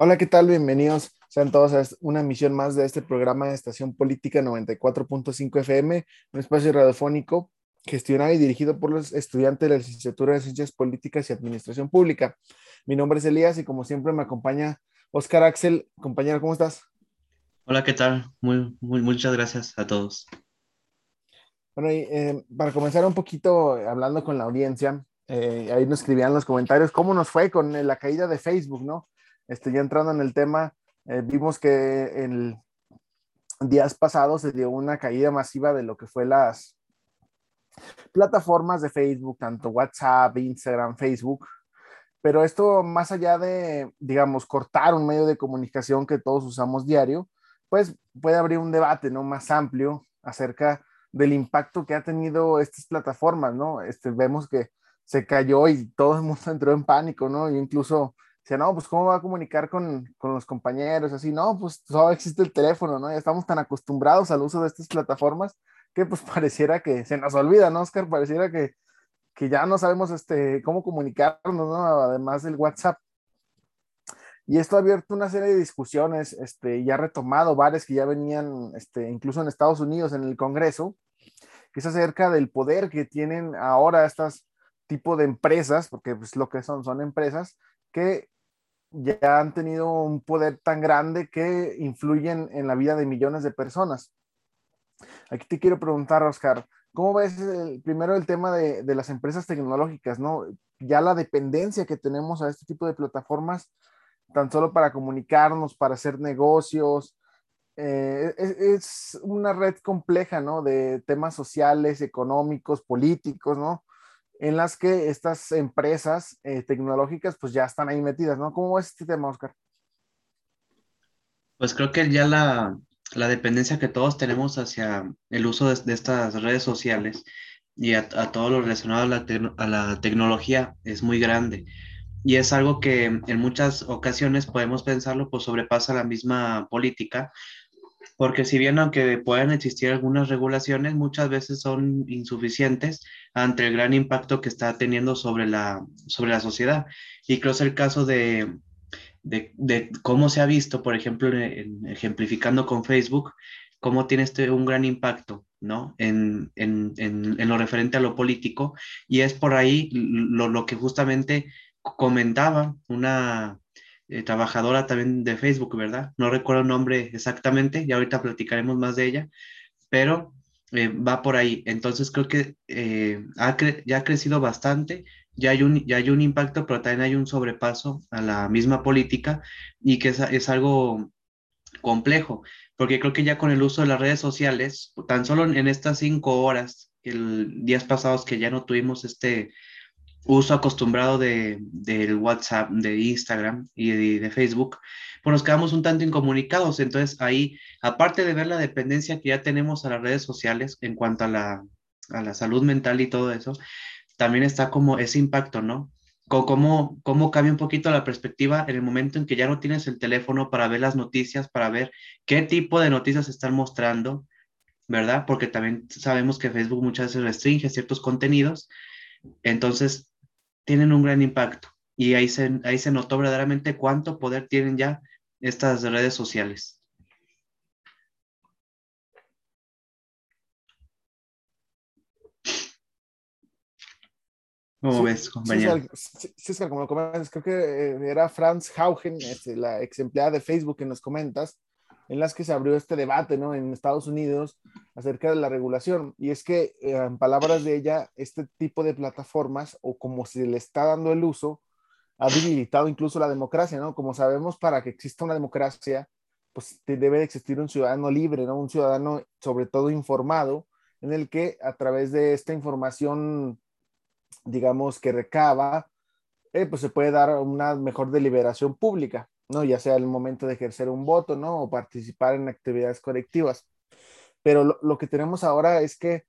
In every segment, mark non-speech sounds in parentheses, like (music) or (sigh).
Hola, ¿qué tal? Bienvenidos sean todos a una emisión más de este programa de Estación Política 94.5 FM, un espacio radiofónico gestionado y dirigido por los estudiantes de la licenciatura de Ciencias Políticas y Administración Pública. Mi nombre es Elías y como siempre me acompaña Oscar Axel. Compañero, ¿cómo estás? Hola, ¿qué tal? Muy, muy, muchas gracias a todos. Bueno, y, eh, para comenzar un poquito hablando con la audiencia, eh, ahí nos escribían los comentarios cómo nos fue con la caída de Facebook, ¿no? Este, ya entrando en el tema, eh, vimos que en días pasados se dio una caída masiva de lo que fue las plataformas de Facebook, tanto WhatsApp, Instagram, Facebook. Pero esto, más allá de, digamos, cortar un medio de comunicación que todos usamos diario, pues puede abrir un debate, ¿no? Más amplio acerca del impacto que ha tenido estas plataformas, ¿no? Este, vemos que se cayó y todo el mundo (laughs) entró en pánico, ¿no? Y incluso decía, no, pues cómo va a comunicar con, con, los compañeros, así, no, pues solo existe el teléfono, ¿no? Ya estamos tan acostumbrados al uso de estas plataformas que pues (laughs) pareciera que se nos olvida, ¿no, Oscar? Pareciera que, que ya no sabemos este, cómo comunicarnos, ¿no? Además del WhatsApp. Y esto ha abierto una serie de discusiones, este, y ha retomado varias que ya venían, este, incluso en Estados Unidos, en el Congreso, que es acerca del poder que tienen ahora estas tipo de empresas, porque pues lo que son, son empresas que ya han tenido un poder tan grande que influyen en la vida de millones de personas. Aquí te quiero preguntar, Oscar, ¿cómo ves el, primero el tema de, de, las empresas tecnológicas, ¿no? Ya la dependencia que tenemos a este tipo de plataformas, tan solo para comunicarnos, para hacer negocios. Eh, es, es, una red compleja, ¿no? De temas sociales, económicos, políticos, ¿no? En las que estas empresas eh, tecnológicas pues ya están ahí metidas, ¿no? ¿Cómo ves este tema, Oscar? Pues creo que ya la, la dependencia que todos tenemos hacia el uso de, de estas redes sociales y a, a, todo lo relacionado a la, a la, tecnología es muy grande. Y es algo que en muchas ocasiones podemos pensarlo, pues sobrepasa la misma política, porque si bien aunque puedan existir algunas regulaciones, muchas veces son insuficientes ante el gran impacto que está teniendo sobre la, sobre la sociedad. Y creo que es el caso de, de, de, cómo se ha visto, por ejemplo, en, ejemplificando con Facebook, cómo tiene este un gran impacto, ¿no? En, en, en, lo referente a lo político, y es por ahí lo, lo que justamente comentaba una eh, trabajadora también de Facebook, ¿verdad? No recuerdo el nombre exactamente, y ahorita platicaremos más de ella, pero eh, va por ahí. Entonces creo que eh, ha cre ya ha crecido bastante ya hay, un, ya hay un impacto, pero también hay un sobrepaso a la misma política y que es, es algo complejo, porque creo que ya con el uso de las redes sociales, tan solo en estas cinco horas, el días pasados que ya no tuvimos este uso acostumbrado de, del WhatsApp, de Instagram y de, de, Facebook, pues nos quedamos un tanto incomunicados. Entonces ahí, aparte de ver la dependencia que ya tenemos a las redes sociales en cuanto a la, a la salud mental y todo eso, también está como ese impacto, ¿no? Cómo, cómo cambia un poquito la perspectiva en el momento en que ya no tienes el teléfono para ver las noticias, para ver qué tipo de noticias están mostrando, ¿verdad? Porque también sabemos que Facebook muchas veces restringe ciertos contenidos, entonces tienen un gran impacto y ahí se, ahí se notó verdaderamente cuánto poder tienen ya estas redes sociales. ¿Cómo sí, ves, compañero? Sí, sí, sí, como lo comentas, creo que eh, era Franz Haugen, este, la ex empleada de Facebook que nos comentas, en las que se abrió este debate ¿no? en Estados Unidos acerca de la regulación. Y es que, en palabras de ella, este tipo de plataformas, o como se le está dando el uso, ha debilitado incluso la democracia, ¿no? Como sabemos, para que exista una democracia, pues debe de existir un ciudadano libre, ¿no? Un ciudadano sobre todo informado, en el que a través de esta información digamos, que recaba, eh, pues se puede dar una mejor deliberación pública, ¿no? Ya sea el momento de ejercer un voto, ¿no? O participar en actividades colectivas. Pero lo, lo que tenemos ahora es que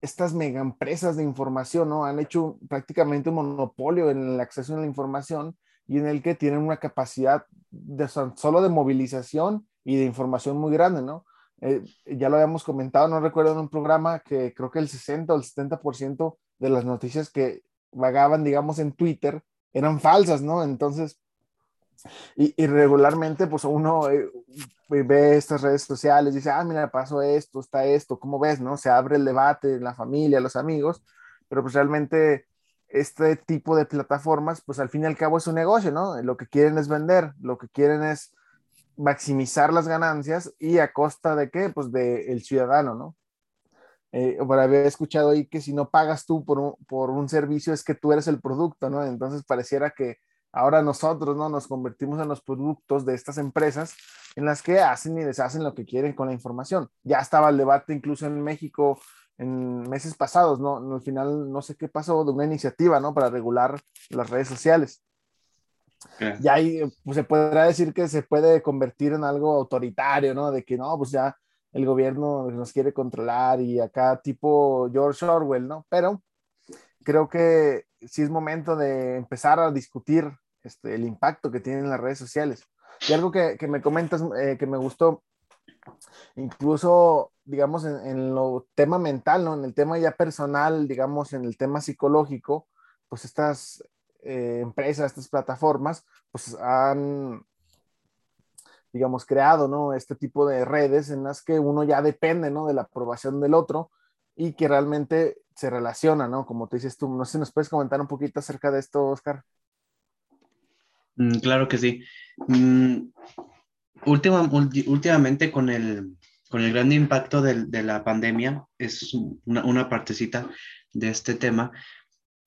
estas mega empresas de información, ¿no? Han hecho prácticamente un monopolio en el acceso a la información y en el que tienen una capacidad de, solo de movilización y de información muy grande, ¿no? Eh, ya lo habíamos comentado, no recuerdo en un programa que creo que el 60 o el 70% de las noticias que vagaban, digamos, en Twitter eran falsas, ¿no? Entonces, Y, regularmente, pues uno eh, ve estas redes sociales, dice, ah, mira, pasó esto, está esto, ¿cómo ves? ¿No? Se abre el debate en la familia, los amigos, pero pues realmente este tipo de plataformas, pues al fin y al cabo es un negocio, ¿no? Lo que quieren es vender, lo que quieren es maximizar las ganancias y a costa de qué? Pues del ciudadano, ¿no? Eh, haber escuchado ahí que si no pagas tú por un, por un servicio es que tú eres el producto, ¿no? Entonces pareciera que ahora nosotros, ¿no? Nos convertimos en los productos de estas empresas en las que hacen y deshacen lo que quieren con la información. Ya estaba el debate incluso en México en meses pasados, ¿no? Al final no sé qué pasó de una iniciativa, ¿no? Para regular las redes sociales. Y ahí pues, se podrá decir que se puede convertir en algo autoritario, ¿no? De que no, pues ya el gobierno nos quiere controlar y acá tipo George Orwell, ¿no? Pero creo que sí es momento de empezar a discutir este, el impacto que tienen las redes sociales. Y algo que, que me comentas eh, que me gustó, incluso, digamos, en, en, lo tema mental, ¿no? En el tema ya personal, digamos, en el tema psicológico, pues estas eh, empresas, estas plataformas, pues han, digamos, creado, ¿no? Este tipo de redes en las que uno ya depende, ¿no? De la aprobación del otro y que realmente se relaciona, ¿no? Como te dices tú, no sé si nos puedes comentar un poquito acerca de esto, Oscar. Mm, claro que sí. Mm, últimamente con el, con el gran impacto de, la pandemia, es una, una, partecita de este tema,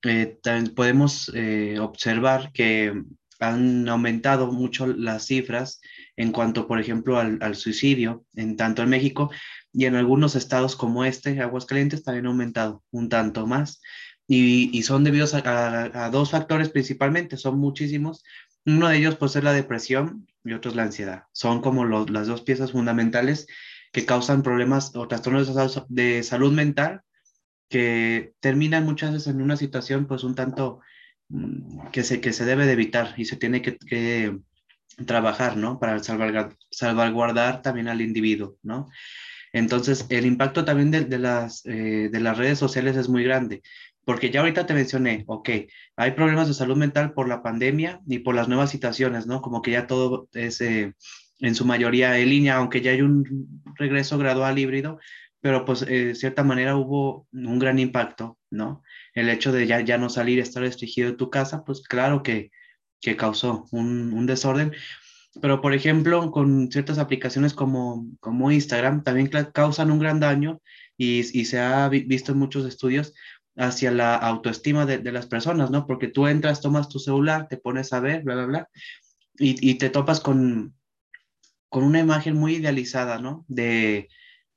eh, podemos eh, observar que han aumentado mucho las cifras en cuanto, por ejemplo, al, suicidio, en tanto en México y en algunos estados como este, Aguascalientes, también ha aumentado un tanto más. Y, son debidos a, dos factores principalmente, son muchísimos. Uno de ellos pues es la depresión y otro es la ansiedad. Son como las dos piezas fundamentales que causan problemas o trastornos de salud mental que terminan muchas veces en una situación pues un tanto mm, que se, que se debe de evitar y se tiene que, trabajar, ¿no? Para salvaguardar, salvaguardar, también al individuo, ¿no? Entonces, el impacto también de las, eh, de las redes sociales es muy grande, porque ya ahorita te mencioné, ok, hay problemas de salud mental por la pandemia y por las nuevas situaciones, ¿no? Como que ya todo es eh, en su mayoría en línea, aunque ya hay un regreso gradual híbrido, pero pues eh, de cierta manera hubo un gran impacto, ¿no? El hecho de ya, ya no salir, estar restringido de tu casa, pues claro que, que causó un, un, desorden. Pero, por ejemplo, con ciertas aplicaciones como, como Instagram, también causan un gran daño y, y se ha visto en muchos estudios hacia la autoestima de, de, las personas, ¿no? Porque tú entras, tomas tu celular, te pones a ver, bla, bla, bla, y, y te topas con, con una imagen muy idealizada, ¿no? De,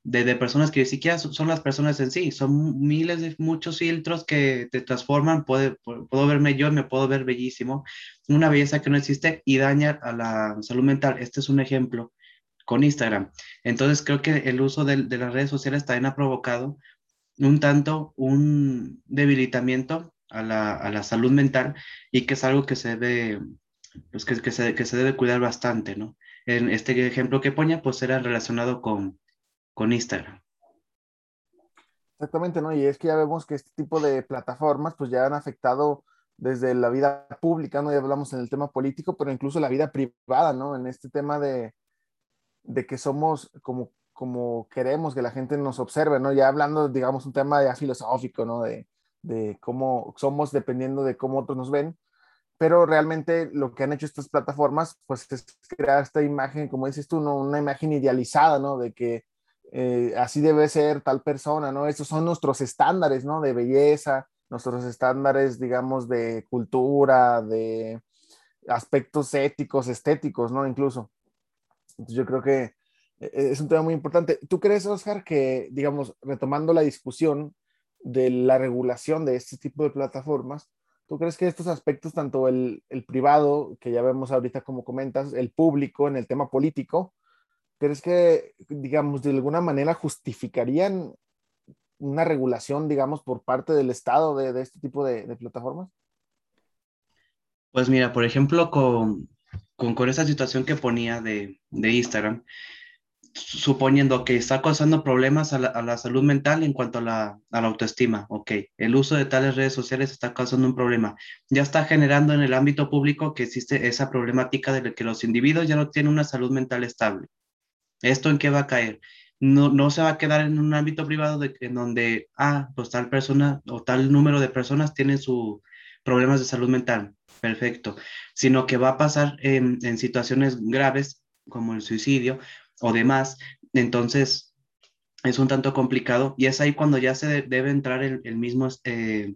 de, personas que ni siquiera son las personas en sí, son miles de muchos filtros que te transforman, puedo, verme yo, me puedo ver bellísimo, una belleza que no existe y daña a la salud mental. Este es un ejemplo con Instagram. Entonces creo que el uso de, de las redes sociales también ha provocado un tanto un debilitamiento a la, a la salud mental y que es algo que se debe, pues que, se, que se debe cuidar bastante, ¿no? En este ejemplo que ponía, pues era relacionado con, con Instagram. Exactamente, ¿no? Y es que ya vemos que este tipo de plataformas pues ya han afectado desde la vida pública, ¿no? Ya hablamos en el tema político, pero incluso la vida privada, ¿no? En este tema de, de que somos como, como queremos que la gente nos observe, ¿no? Ya hablando, digamos, un tema ya filosófico, ¿no? De, de cómo somos dependiendo de cómo otros nos ven, pero realmente lo que han hecho estas plataformas, pues es crear esta imagen, como dices tú, ¿no? Una imagen idealizada, ¿no? De que eh, así debe ser tal persona, ¿no? Estos son nuestros estándares, ¿no? De belleza, nuestros estándares, digamos, de cultura, de aspectos éticos, estéticos, ¿no? Incluso. Entonces yo creo que es un tema muy importante. ¿Tú crees, Oscar, que, digamos, retomando la discusión de la regulación de este tipo de plataformas, ¿tú crees que estos aspectos, tanto el, el privado, que ya vemos ahorita como comentas, el público en el tema político, ¿Crees que, digamos, de alguna manera justificarían una regulación, digamos, por parte del Estado de, este tipo de, plataformas? Pues mira, por ejemplo, con, con, esa situación que ponía de, Instagram, suponiendo que está causando problemas a la, salud mental en cuanto a la, autoestima, ok, el uso de tales redes sociales está causando un problema, ya está generando en el ámbito público que existe esa problemática de que los individuos ya no tienen una salud mental estable. ¿Esto en qué va a caer? No, no se va a quedar en un ámbito privado de, en donde, ah, pues tal persona o tal número de personas tienen sus problemas de salud mental, perfecto, sino que va a pasar en, en situaciones graves como el suicidio o demás. Entonces, es un tanto complicado y es ahí cuando ya se debe entrar el, mismo, eh,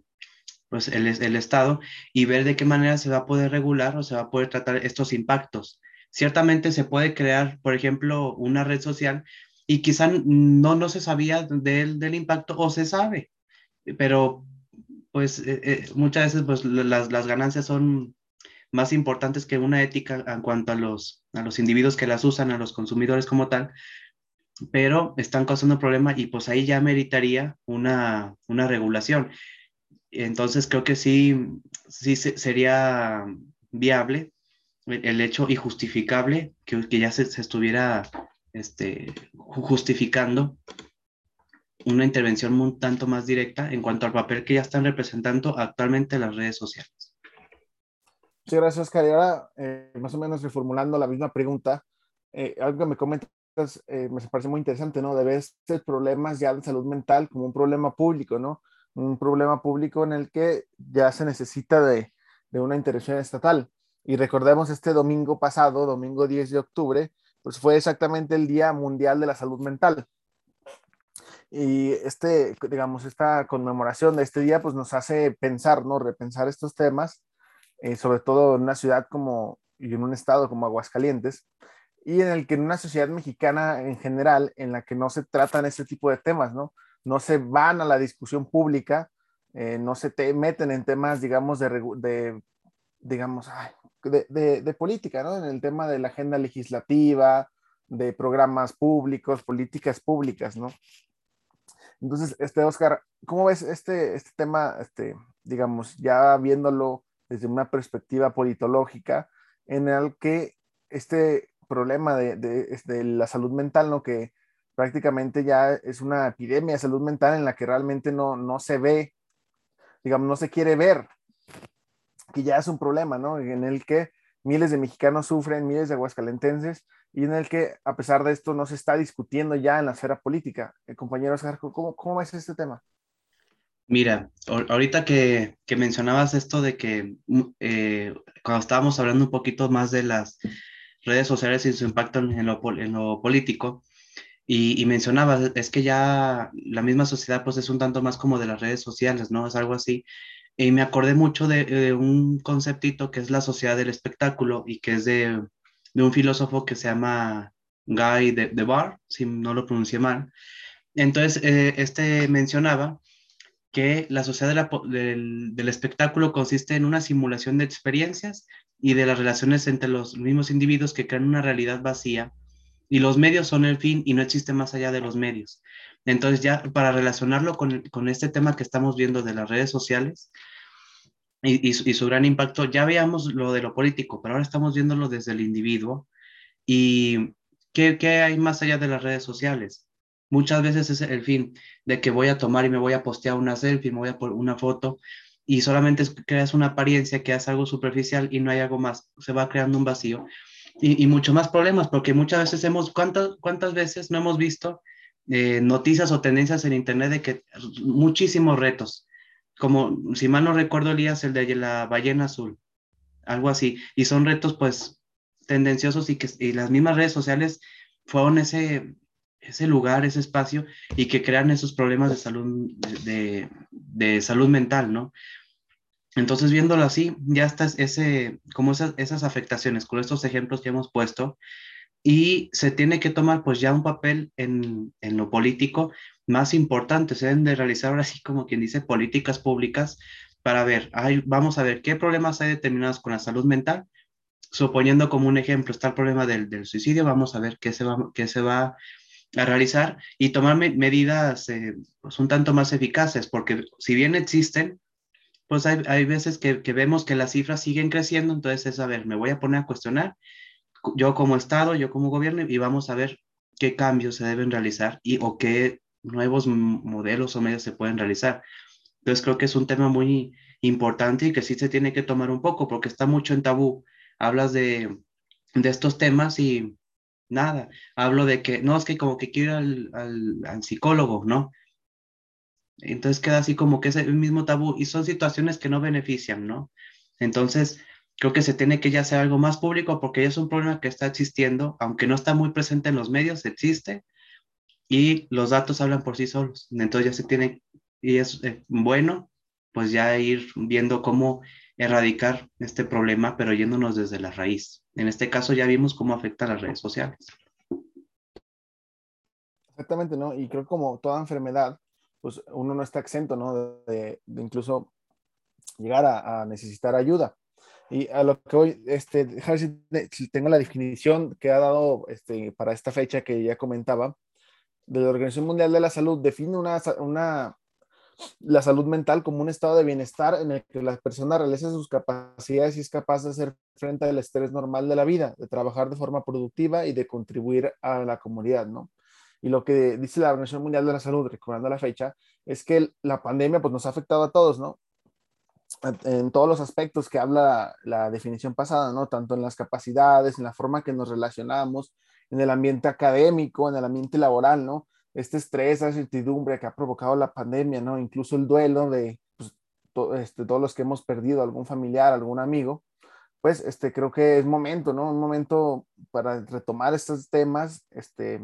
pues el, el, Estado y ver de qué manera se va a poder regular o se va a poder tratar estos impactos. Ciertamente se puede crear, por ejemplo, una red social y quizá no, no se sabía del, del impacto o se sabe, pero pues eh, eh, muchas veces pues las, las ganancias son más importantes que una ética en cuanto a los, a los individuos que las usan, a los consumidores como tal, pero están causando problema y pues ahí ya meritaría una, una regulación. Entonces creo que sí, sí sería viable el, hecho y justificable que, que ya se, se, estuviera este, justificando una intervención un tanto más directa en cuanto al papel que ya están representando actualmente las redes sociales. Sí, gracias, Oscar. Y ahora, eh, más o menos reformulando la misma pregunta, eh, algo que me comentas eh, me parece muy interesante, ¿no? De ver estos problemas ya de salud mental como un problema público, ¿no? Un problema público en el que ya se necesita de, de una intervención estatal. Y recordemos este domingo pasado, domingo 10 de octubre, pues fue exactamente el Día Mundial de la Salud Mental. Y este, digamos, esta conmemoración de este día, pues nos hace pensar, ¿no? Repensar estos temas eh, sobre todo en una ciudad como y en un estado como Aguascalientes, y en el que en una sociedad mexicana en general, en la que no se tratan este tipo de temas, ¿no? No se van a la discusión pública, eh, no se te meten en temas, digamos, de, de digamos, de, de, política, ¿no? En el tema de la agenda legislativa, de programas públicos, políticas públicas, ¿no? Entonces, este, Oscar, ¿cómo ves este, este tema, este, digamos, ya viéndolo desde una perspectiva politológica en el que este problema de, de, la salud mental, ¿no? que prácticamente ya es una epidemia de salud mental en la que realmente no, no se ve, digamos, no se quiere ver, que ya es un problema, ¿no? En el que miles de mexicanos sufren, miles de aguascalentenses, y en el que, a pesar de esto, no se está discutiendo ya en la esfera política. Eh, compañero Oscar, ¿cómo, ¿cómo ves este tema? Mira, ahorita que, mencionabas esto de que mm, eh, cuando estábamos hablando un poquito más de las redes sociales y su impacto en lo, en lo político, y, y, mencionabas, es que ya la misma sociedad pues es un tanto más como de las redes sociales, ¿no? Es algo así. Y me acordé mucho de, un conceptito que es la sociedad del espectáculo y que es de, un filósofo que se llama Guy de, de si no lo pronuncié mal. Entonces, eh, este mencionaba que la sociedad del, espectáculo consiste en una simulación de experiencias y de las relaciones entre los mismos individuos que crean una realidad vacía y los medios son el fin y no existe más allá de los medios. Entonces ya para relacionarlo con, este tema que estamos viendo de las redes sociales y, su gran impacto, ya veíamos lo de lo político, pero ahora estamos viéndolo desde el individuo y ¿qué, qué hay más allá de las redes sociales? Muchas veces es el fin de que voy a tomar y me voy a postear una selfie, me voy a poner una foto y solamente creas una apariencia que hace algo superficial y no hay algo más. Se va creando un vacío y, y mucho más problemas porque muchas veces hemos, ¿cuántas, cuántas veces no hemos visto eh, noticias o tendencias en internet de que muchísimos retos? Como si mal no recuerdo, Elías, el de la ballena azul, algo así. Y son retos pues tendenciosos y que y las mismas redes sociales fueron ese, ese lugar, ese espacio y que crean esos problemas de salud, de, de salud mental, ¿no? Entonces, viéndolo así, ya está ese, como esas, esas afectaciones con estos ejemplos que hemos puesto y se tiene que tomar pues ya un papel en, en lo político más importante, se deben de realizar ahora sí como quien dice políticas públicas para ver, ay, vamos a ver qué problemas hay determinados con la salud mental, suponiendo como un ejemplo está el problema del, del suicidio, vamos a ver qué se va, qué se va a realizar y tomar medidas eh, pues un tanto más eficaces, porque si bien existen, pues hay, hay veces que, que, vemos que las cifras siguen creciendo, entonces es, a ver, me voy a poner a cuestionar yo como Estado, yo como gobierno, y vamos a ver qué cambios se deben realizar y o qué nuevos modelos o medios se pueden realizar. Entonces creo que es un tema muy importante y que sí se tiene que tomar un poco porque está mucho en tabú. Hablas de, de estos temas y nada, hablo de que, no, es que como que quiero al, al, al psicólogo, ¿no? Entonces queda así como que es el mismo tabú y son situaciones que no benefician, ¿no? Entonces, creo que se tiene que ya hacer algo más público porque ya es un problema que está existiendo, aunque no está muy presente en los medios, existe y los datos hablan por sí solos. Entonces ya se tiene, y es eh, bueno, pues ya ir viendo cómo erradicar este problema, pero yéndonos desde la raíz. En este caso ya vimos cómo afecta a las redes sociales. Exactamente, ¿no? Y creo que como toda enfermedad, pues uno no está exento, ¿no? De, incluso llegar a, necesitar ayuda. Y a lo que hoy, este, tengo la definición que ha dado este, para esta fecha que ya comentaba, de la Organización Mundial de la Salud, define una, una, la salud mental como un estado de bienestar en el que la persona realiza sus capacidades y es capaz de hacer frente al estrés normal de la vida, de trabajar de forma productiva y de contribuir a la comunidad, ¿no? Y lo que dice la Organización Mundial de la Salud, recordando la fecha, es que la pandemia pues, nos ha afectado a todos, ¿no? En todos los aspectos que habla la definición pasada, ¿no? Tanto en las capacidades, en la forma que nos relacionamos, en el ambiente académico, en el ambiente laboral, ¿no? Este estrés, esa incertidumbre que ha provocado la pandemia, ¿no? Incluso el duelo de pues, este, todos los que hemos perdido algún familiar, algún amigo, pues este, creo que es momento, ¿no? Un momento para retomar estos temas, este,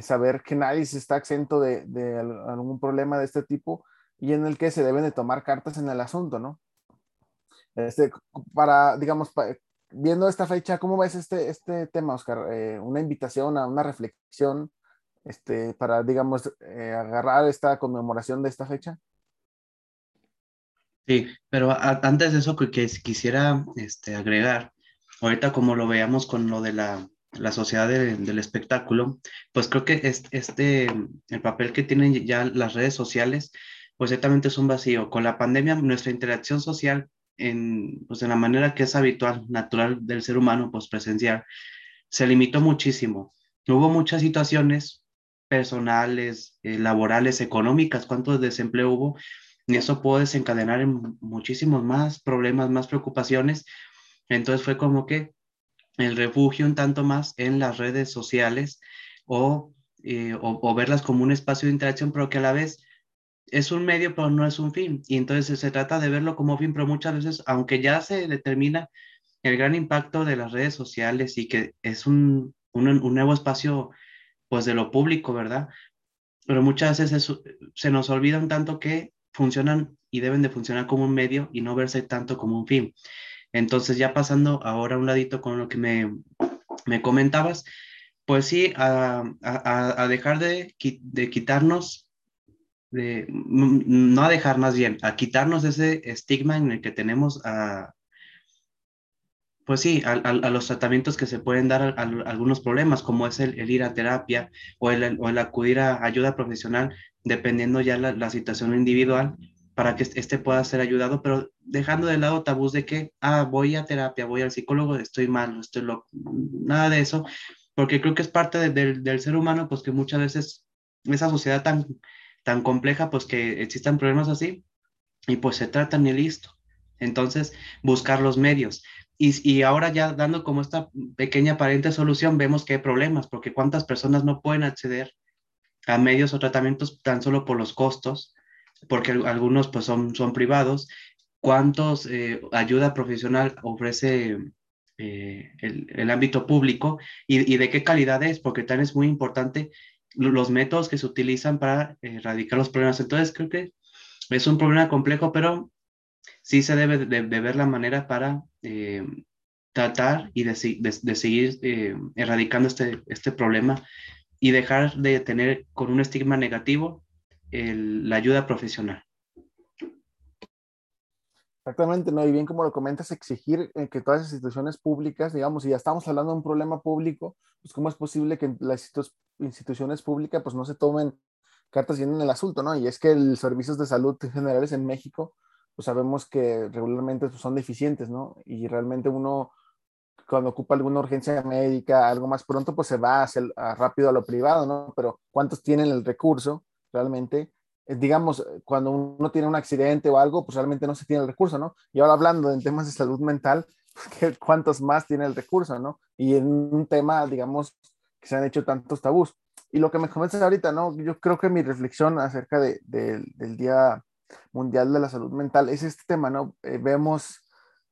saber que nadie se está exento de, algún problema de este tipo y en el que se deben de tomar cartas en el asunto, ¿no? Este, para, digamos, viendo esta fecha, ¿cómo ves este, este tema, Oscar? Eh, una invitación a una reflexión este, para, digamos, eh, agarrar esta conmemoración de esta fecha. Sí, pero antes de eso que, quisiera este, agregar, ahorita como lo veamos con lo de la la sociedad del espectáculo, pues creo que este, el papel que tienen ya las redes sociales, pues ciertamente es un vacío. Con la pandemia, nuestra interacción social en, pues en la manera que es habitual, natural del ser humano, pues presencial, se limitó muchísimo. Hubo muchas situaciones personales, eh, laborales, económicas, cuánto desempleo hubo, y eso puede desencadenar en muchísimos más problemas, más preocupaciones. Entonces fue como que el refugio un tanto más en las redes sociales eh, o, o, verlas como un espacio de interacción, pero que a la vez es un medio, pero no es un fin. Y entonces se trata de verlo como fin, pero muchas veces, aunque ya se determina el gran impacto de las redes sociales y que es un, un, nuevo espacio, pues de lo público, ¿verdad? Pero muchas veces se nos olvida un tanto que funcionan y deben de funcionar como un medio y no verse tanto como un fin. Entonces, ya pasando ahora un ladito con lo que me, me comentabas, pues sí, a, a, a dejar de, de quitarnos, de, no a dejar más bien, a quitarnos ese estigma en el que tenemos a, pues sí, a, a, los tratamientos que se pueden dar a, algunos problemas, como es el, ir a terapia o el, el, acudir a ayuda profesional, dependiendo ya la, la situación individual, para que este pueda ser ayudado, pero dejando de lado tabús de que, ah, voy a terapia, voy al psicólogo, estoy mal, estoy loco, nada de eso, porque creo que es parte del ser humano, pues que muchas veces esa sociedad tan, tan compleja, pues que existan problemas así, y pues se tratan y listo. Entonces, buscar los medios. Y, y, ahora ya dando como esta pequeña aparente solución, vemos que hay problemas, porque cuántas personas no pueden acceder a medios o tratamientos tan solo por los costos, porque algunos pues son, son privados. ¿Cuántos eh, ayuda profesional ofrece eh, el, el, ámbito público y, y, de qué calidad es? Porque también es muy importante los métodos que se utilizan para erradicar los problemas. Entonces creo que es un problema complejo, pero sí se debe de, ver la manera para eh, tratar y de, de, seguir eh, erradicando este, este problema y dejar de tener con un estigma negativo la ayuda profesional. Exactamente, ¿no? Y bien como lo comentas, exigir eh, que todas las instituciones públicas, digamos, si ya estamos hablando de un problema público, pues cómo es posible que las instituciones públicas pues no se tomen cartas en el asunto, ¿no? Y es que los servicios de salud generales en México, pues sabemos que regularmente pues, son deficientes, ¿no? Y realmente uno cuando ocupa alguna urgencia médica, algo más pronto, pues se va hacia rápido a lo privado, ¿no? Pero ¿cuántos tienen el recurso realmente? Eh, digamos, cuando uno tiene un accidente o algo, pues realmente no se tiene el recurso, ¿no? Y ahora hablando en temas de salud mental, (laughs) ¿cuántos más tiene el recurso, ¿no? Y en un tema, digamos, que se han hecho tantos tabús. Y lo que me comentas ahorita, ¿no? Yo creo que mi reflexión acerca de, del Día Mundial de la Salud Mental es este tema, ¿no? Eh, vemos,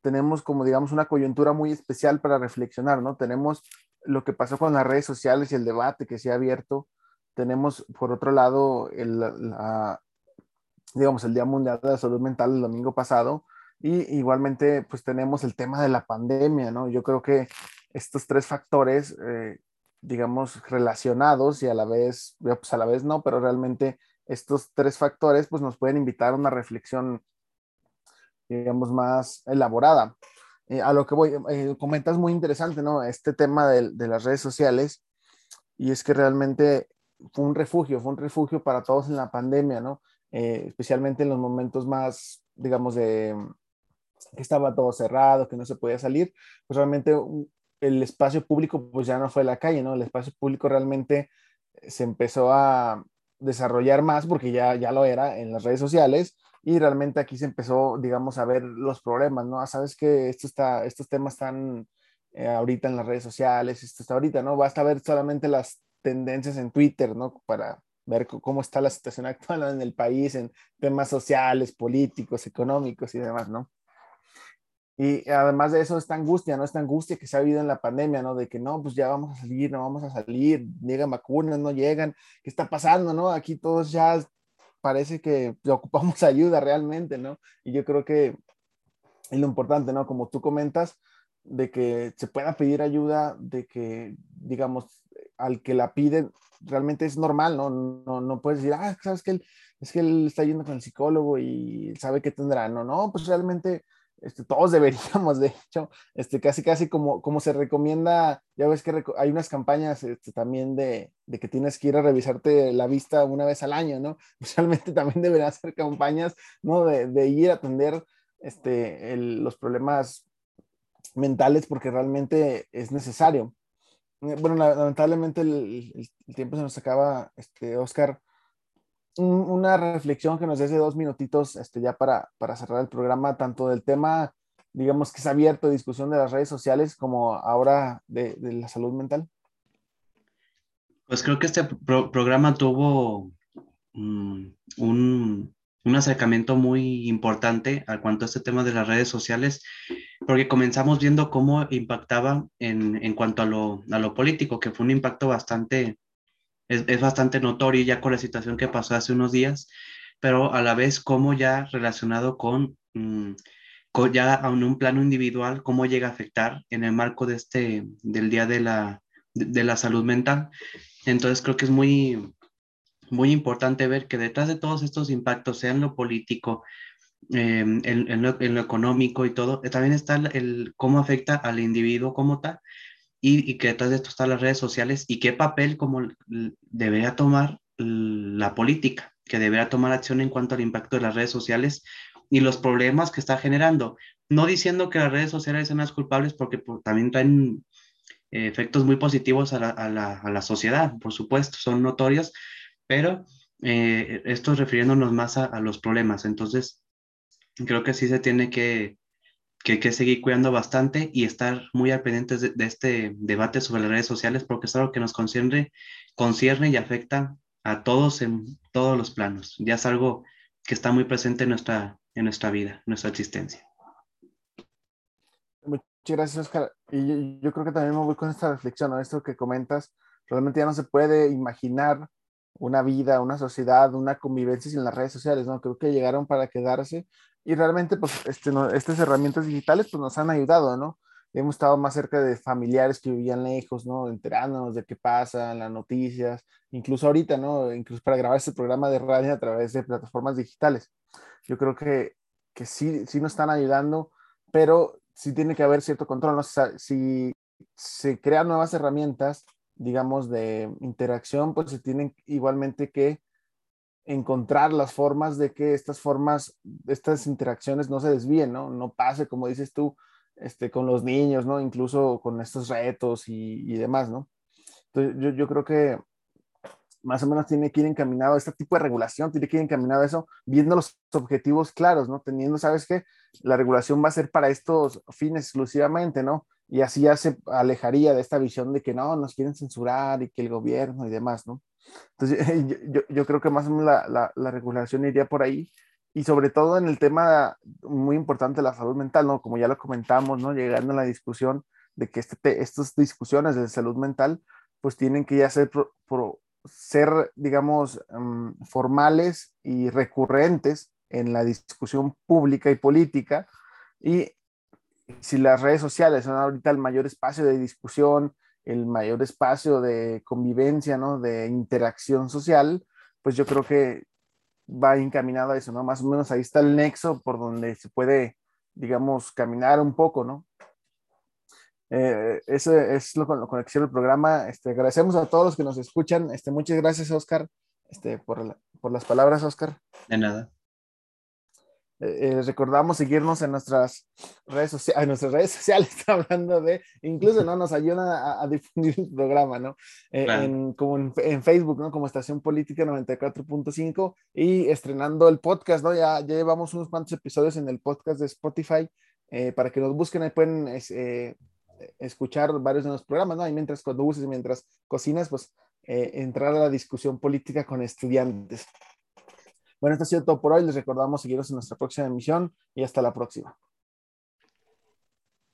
tenemos como, digamos, una coyuntura muy especial para reflexionar, ¿no? Tenemos lo que pasó con las redes sociales y el debate que se ha abierto. Tenemos, por otro lado, el, digamos, el Día Mundial de la Salud Mental el domingo pasado. Y igualmente, pues tenemos el tema de la pandemia, ¿no? Yo creo que estos tres factores eh, digamos, relacionados y a la vez, pues a la vez no, pero realmente estos tres factores pues nos pueden invitar a una reflexión, digamos, más elaborada. Eh, a lo que voy, eh, comentas muy interesante, ¿no? Este tema de, de, las redes sociales y es que realmente fue un refugio, fue un refugio para todos en la pandemia, ¿no? Eh, especialmente en los momentos más, digamos, de que estaba todo cerrado, que no se podía salir, pues realmente el espacio público pues ya no fue la calle, ¿no? El espacio público realmente se empezó a desarrollar más porque ya, ya lo era en las redes sociales y realmente aquí se empezó, digamos, a ver los problemas, ¿no? Ah, sabes que esto está, estos temas están eh, ahorita en las redes sociales, esto está ahorita, ¿no? Basta ver solamente las tendencias en Twitter, ¿no? Para ver cómo está la situación (laughs) actual en el país en temas sociales, políticos, económicos y demás, ¿no? Y además de eso, esta angustia, ¿no? Esta angustia que se ha habido en la pandemia, ¿no? De que no, pues ya vamos a salir, no vamos a salir, llegan vacunas, no llegan, ¿qué está pasando, no? Aquí todos ya parece que (laughs) ocupamos ayuda realmente, ¿no? Y yo creo que es lo importante, ¿no? Como tú comentas, de que se pueda pedir ayuda, de que, digamos, al que la pide, realmente es normal, ¿no? No, no puedes decir, ah, sabes que él, es que él está yendo con el psicólogo y sabe que tendrá, no, no, pues realmente este, todos (laughs) deberíamos, de hecho, este, casi, casi como, como se recomienda, ya ves que hay unas campañas este, también de, de, que tienes que ir a revisarte la vista una vez al año, ¿no? (laughs) Realmente también deberían hacer campañas, ¿no? De, ir a atender este, los problemas mentales porque realmente es necesario. Eh, bueno, lamentablemente el, el tiempo se nos acaba, este, Oscar una reflexión que nos dé dos minutitos este, ya para, para cerrar el programa, tanto del tema, digamos que es abierto, discusión de las redes sociales, como ahora de, de la salud mental. Pues creo que este programa tuvo mm, un, un, acercamiento muy importante a cuanto a este tema de las redes sociales, porque comenzamos viendo cómo impactaba en, en cuanto a lo, a lo político, que fue un impacto bastante es, bastante notorio ya con la situación que pasó hace unos días, pero a la vez como ya relacionado con, mm, con ya en un plano individual, cómo llega a afectar en el marco de este, del Día de la, de, la Salud Mental. Entonces creo que es muy, muy importante ver que detrás de todos estos impactos, sea en lo político, em, en, lo, en, lo, económico y todo, también está el, cómo afecta al individuo como tal y, que detrás de esto están las redes sociales y qué papel como debería tomar la política, que debería tomar acción en cuanto al impacto de las redes sociales y los problemas que está generando. No diciendo que las redes sociales sean las culpables porque también traen eh, efectos muy positivos a la, a, la, a la, sociedad, por supuesto, son notorios, pero eh, esto refiriéndonos más a, a los problemas. Entonces, creo que sí se tiene que, que hay que seguir cuidando bastante y estar muy al pendiente de, este debate sobre las redes sociales porque es algo que nos concierne, concierne y afecta a todos en todos los planos. Ya es algo que está muy presente en nuestra, en nuestra vida, nuestra existencia. Muchas gracias, Oscar. Y yo, creo que también me voy con esta reflexión, a esto que comentas. Realmente ya no se puede imaginar una vida, una sociedad, una convivencia sin las redes sociales, ¿no? Creo que llegaron para quedarse y realmente, pues, este, estas herramientas digitales, pues, nos han ayudado, ¿no? Hemos estado más cerca de familiares que vivían lejos, ¿no? Enterándonos de qué pasa, las noticias, incluso ahorita, ¿no? Incluso para grabar este programa de radio a través de plataformas digitales. Yo creo que, que sí, sí nos están ayudando, pero sí tiene que haber cierto control, ¿no? si se crean nuevas herramientas, digamos, de interacción, pues se tienen igualmente que encontrar las formas de que estas formas, estas interacciones no se desvíen, ¿no? No pase, como dices tú, este, con los niños, ¿no? Incluso con estos retos y, demás, ¿no? Entonces, yo, yo, creo que más o menos tiene que ir encaminado, este tipo de regulación tiene que ir encaminado a eso, viendo los objetivos claros, ¿no? Teniendo, ¿sabes qué? La regulación va a ser para estos fines exclusivamente, ¿no? Y así ya se alejaría de esta visión de que no, nos quieren censurar y que el gobierno y demás, ¿no? Entonces, (laughs) yo, yo creo que más o menos la, la, la regulación iría por ahí y sobre todo en el tema muy importante de la salud mental, ¿no? Como ya lo comentamos, ¿no? Llegando a la discusión de que este, estas discusiones de salud mental, pues tienen que ya ser, ser digamos, um, formales y recurrentes en la discusión pública y política. Y si las redes sociales son ahorita el mayor espacio de discusión, el mayor espacio de convivencia, ¿no? De interacción social, pues yo creo que va encaminado a eso, ¿no? Más o menos ahí está el nexo por donde se puede, digamos, caminar un poco, ¿no? Eh, eso es lo, lo con el programa. Este, agradecemos a todos los que nos escuchan. Este, muchas gracias, Oscar, este, por, por las palabras, Oscar. De nada. Eh, eh, recordamos seguirnos en nuestras redes sociales, en nuestras redes (laughs) sociales, hablando de, incluso, ¿no? Nos ayudan a, difundir el programa, ¿no? Eh, en, como en, Facebook, ¿no? Como Estación Política 94.5 y estrenando el podcast, ¿no? Ya, ya, llevamos unos cuantos episodios en el podcast de Spotify para que nos busquen, ahí pueden escuchar varios de los programas, ¿no? Y mientras conduces, mientras cocinas, pues entrar a la discusión política con estudiantes. Bueno, esto ha sido todo por hoy. Les recordamos seguirnos en nuestra próxima emisión y hasta la próxima.